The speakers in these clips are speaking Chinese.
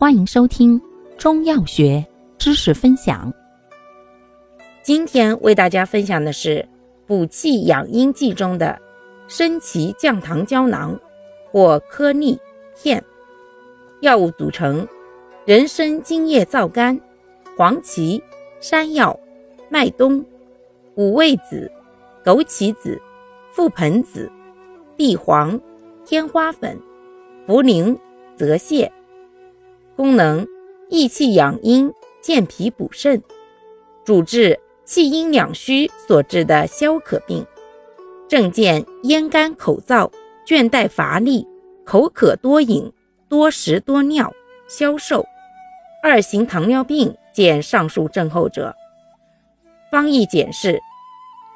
欢迎收听中药学知识分享。今天为大家分享的是补气养阴剂中的参芪降糖胶囊或颗粒片。药物组成：人参精液皂苷、黄芪、山药、麦冬、五味子、枸杞子、覆盆子、地黄、天花粉、茯苓、泽泻。功能：益气养阴、健脾补肾，主治气阴两虚所致的消渴病。症见咽干口燥、倦怠乏力、口渴多饮、多食多尿、消瘦。二型糖尿病见上述症候者。方义简释：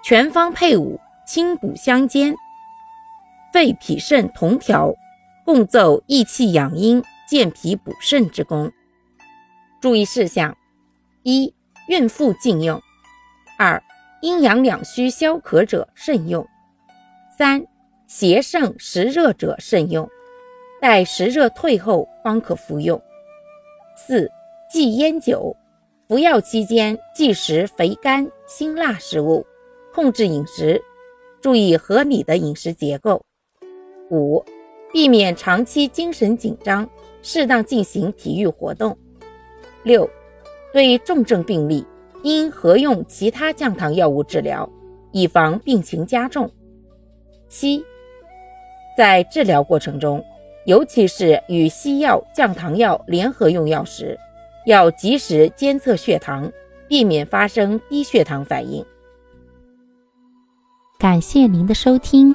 全方配伍，清补相兼，肺脾肾同调，共奏益气养阴。健脾补肾之功。注意事项：一、孕妇禁用；二、阴阳两虚消渴者慎用；三、邪盛实热者慎用，待实热退后方可服用。四、忌烟酒，服药期间忌食肥甘辛辣食物，控制饮食，注意合理的饮食结构。五、避免长期精神紧张。适当进行体育活动。六，对重症病例应合用其他降糖药物治疗，以防病情加重。七，在治疗过程中，尤其是与西药降糖药联合用药时，要及时监测血糖，避免发生低血糖反应。感谢您的收听，